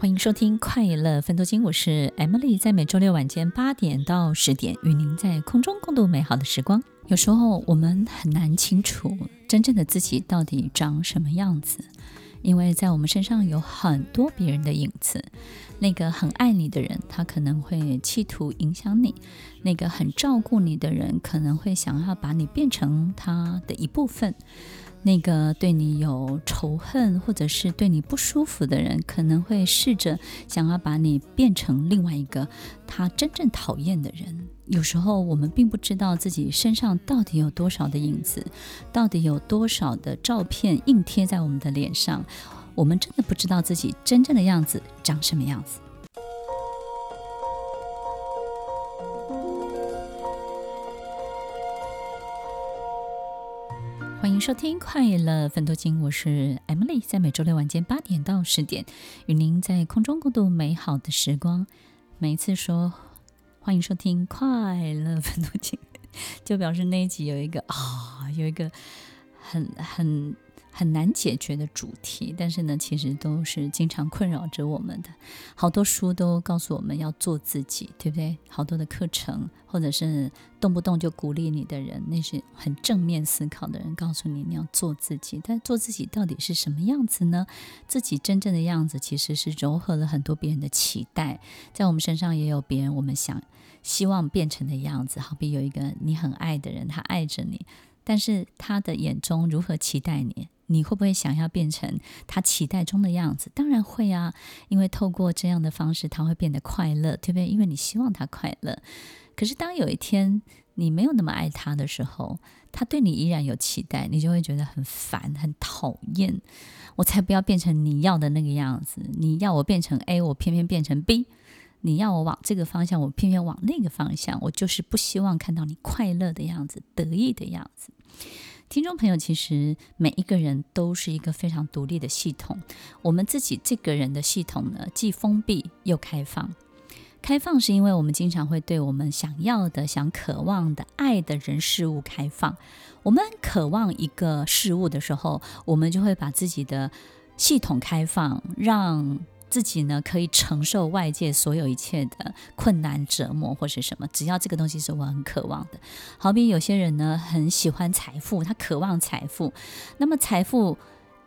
欢迎收听快乐分多金，我是 Emily，在每周六晚间八点到十点，与您在空中共度美好的时光。有时候我们很难清楚真正的自己到底长什么样子，因为在我们身上有很多别人的影子。那个很爱你的人，他可能会企图影响你；那个很照顾你的人，可能会想要把你变成他的一部分。那个对你有仇恨或者是对你不舒服的人，可能会试着想要把你变成另外一个他真正讨厌的人。有时候我们并不知道自己身上到底有多少的影子，到底有多少的照片硬贴在我们的脸上，我们真的不知道自己真正的样子长什么样子。收听快乐分多经，我是 Emily，在每周六晚间八点到十点，与您在空中共度美好的时光。每一次说欢迎收听快乐分多经，就表示那一集有一个啊、有一个很很。很难解决的主题，但是呢，其实都是经常困扰着我们的。好多书都告诉我们要做自己，对不对？好多的课程，或者是动不动就鼓励你的人，那是很正面思考的人，告诉你你要做自己。但做自己到底是什么样子呢？自己真正的样子其实是糅合了很多别人的期待，在我们身上也有别人我们想希望变成的样子。好比有一个你很爱的人，他爱着你，但是他的眼中如何期待你？你会不会想要变成他期待中的样子？当然会啊，因为透过这样的方式，他会变得快乐，对不对？因为你希望他快乐。可是当有一天你没有那么爱他的时候，他对你依然有期待，你就会觉得很烦、很讨厌。我才不要变成你要的那个样子，你要我变成 A，我偏偏变成 B；你要我往这个方向，我偏偏往那个方向。我就是不希望看到你快乐的样子、得意的样子。听众朋友，其实每一个人都是一个非常独立的系统。我们自己这个人的系统呢，既封闭又开放。开放是因为我们经常会对我们想要的、想渴望的、爱的人事物开放。我们渴望一个事物的时候，我们就会把自己的系统开放，让。自己呢，可以承受外界所有一切的困难折磨或是什么，只要这个东西是我很渴望的。好比有些人呢，很喜欢财富，他渴望财富，那么财富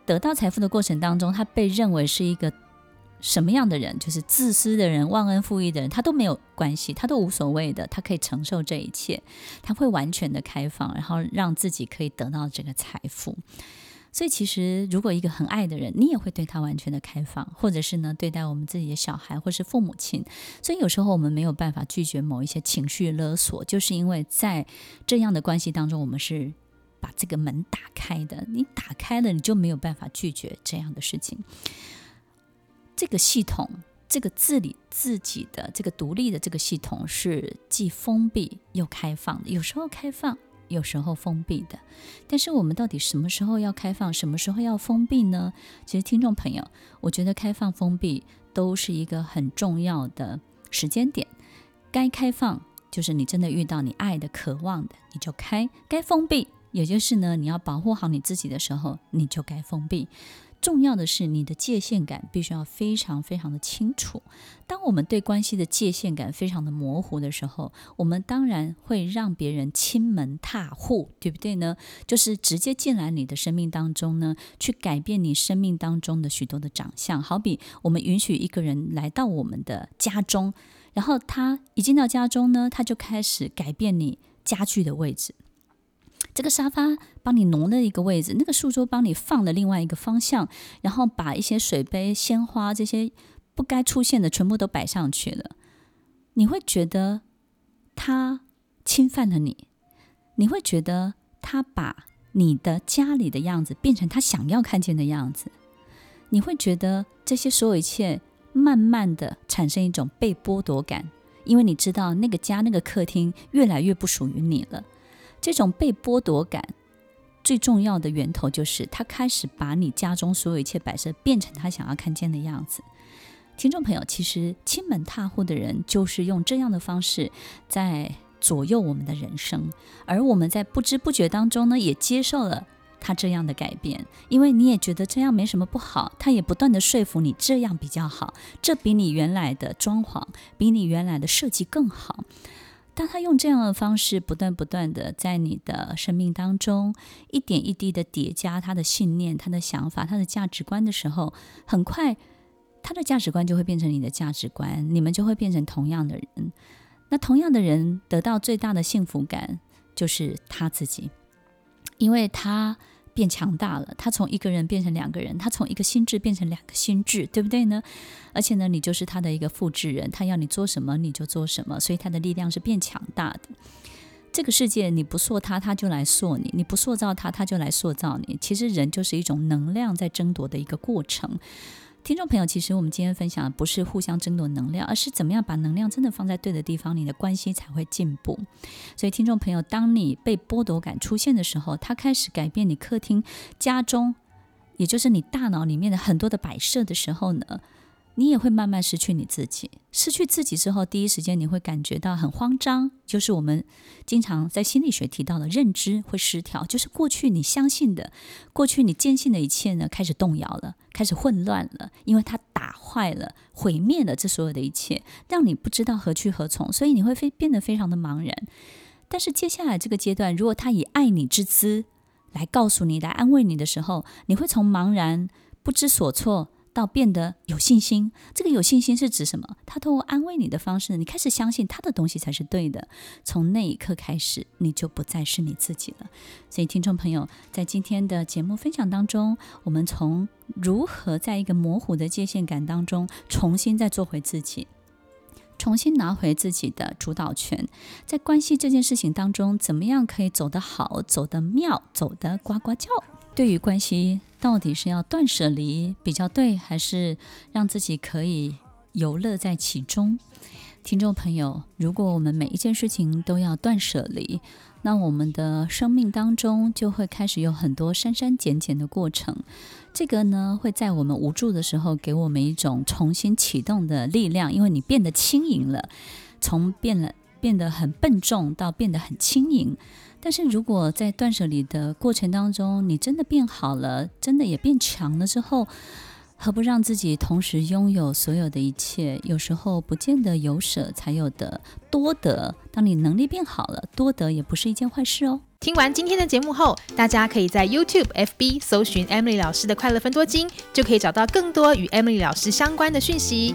得到财富的过程当中，他被认为是一个什么样的人？就是自私的人、忘恩负义的人，他都没有关系，他都无所谓的，他可以承受这一切，他会完全的开放，然后让自己可以得到这个财富。所以，其实如果一个很爱的人，你也会对他完全的开放，或者是呢，对待我们自己的小孩或是父母亲。所以有时候我们没有办法拒绝某一些情绪勒索，就是因为在这样的关系当中，我们是把这个门打开的。你打开了，你就没有办法拒绝这样的事情。这个系统，这个自理自己的这个独立的这个系统，是既封闭又开放的。有时候开放。有时候封闭的，但是我们到底什么时候要开放，什么时候要封闭呢？其实，听众朋友，我觉得开放、封闭都是一个很重要的时间点。该开放就是你真的遇到你爱的、渴望的，你就开；该封闭，也就是呢，你要保护好你自己的时候，你就该封闭。重要的是，你的界限感必须要非常非常的清楚。当我们对关系的界限感非常的模糊的时候，我们当然会让别人侵门踏户，对不对呢？就是直接进来你的生命当中呢，去改变你生命当中的许多的长相。好比我们允许一个人来到我们的家中，然后他一进到家中呢，他就开始改变你家具的位置。这个沙发帮你挪了一个位置，那个书桌帮你放了另外一个方向，然后把一些水杯、鲜花这些不该出现的全部都摆上去了。你会觉得他侵犯了你，你会觉得他把你的家里的样子变成他想要看见的样子，你会觉得这些所有一切慢慢的产生一种被剥夺感，因为你知道那个家那个客厅越来越不属于你了。这种被剥夺感最重要的源头就是他开始把你家中所有一切摆设变成他想要看见的样子。听众朋友，其实亲门踏户的人就是用这样的方式在左右我们的人生，而我们在不知不觉当中呢，也接受了他这样的改变，因为你也觉得这样没什么不好，他也不断地说服你这样比较好，这比你原来的装潢，比你原来的设计更好。当他用这样的方式不断不断的在你的生命当中一点一滴的叠加他的信念、他的想法、他的价值观的时候，很快他的价值观就会变成你的价值观，你们就会变成同样的人。那同样的人得到最大的幸福感就是他自己，因为他变强大了，他从一个人变成两个人，他从一个心智变成两个心智，对不对呢？而且呢，你就是他的一个复制人，他要你做什么你就做什么，所以他的力量是变强大的。这个世界你不塑他，他就来塑你；你不塑造他，他就来塑造你。其实人就是一种能量在争夺的一个过程。听众朋友，其实我们今天分享的不是互相争夺能量，而是怎么样把能量真的放在对的地方，你的关系才会进步。所以，听众朋友，当你被剥夺感出现的时候，它开始改变你客厅、家中，也就是你大脑里面的很多的摆设的时候呢，你也会慢慢失去你自己，失去自己之后，第一时间你会感觉到很慌张，就是我们经常在心理学提到的认知会失调，就是过去你相信的、过去你坚信的一切呢，开始动摇了，开始混乱了，因为它打坏了、毁灭了这所有的一切，让你不知道何去何从，所以你会非变得非常的茫然。但是接下来这个阶段，如果他以爱你之姿来告诉你、来安慰你的时候，你会从茫然、不知所措。到变得有信心，这个有信心是指什么？他通过安慰你的方式，你开始相信他的东西才是对的。从那一刻开始，你就不再是你自己了。所以，听众朋友，在今天的节目分享当中，我们从如何在一个模糊的界限感当中，重新再做回自己，重新拿回自己的主导权，在关系这件事情当中，怎么样可以走得好，走得妙，走得呱呱叫？对于关系。到底是要断舍离比较对，还是让自己可以游乐在其中？听众朋友，如果我们每一件事情都要断舍离，那我们的生命当中就会开始有很多删删减减的过程。这个呢，会在我们无助的时候给我们一种重新启动的力量，因为你变得轻盈了，从变了变得很笨重到变得很轻盈。但是如果在断舍离的过程当中，你真的变好了，真的也变强了之后，何不让自己同时拥有所有的一切？有时候不见得有舍才有得，多得。当你能力变好了，多得也不是一件坏事哦。听完今天的节目后，大家可以在 YouTube、FB 搜寻 Emily 老师的快乐分多金，就可以找到更多与 Emily 老师相关的讯息。